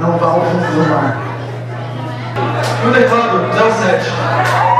não vá ao fundo do mar. Tudo errado, 07.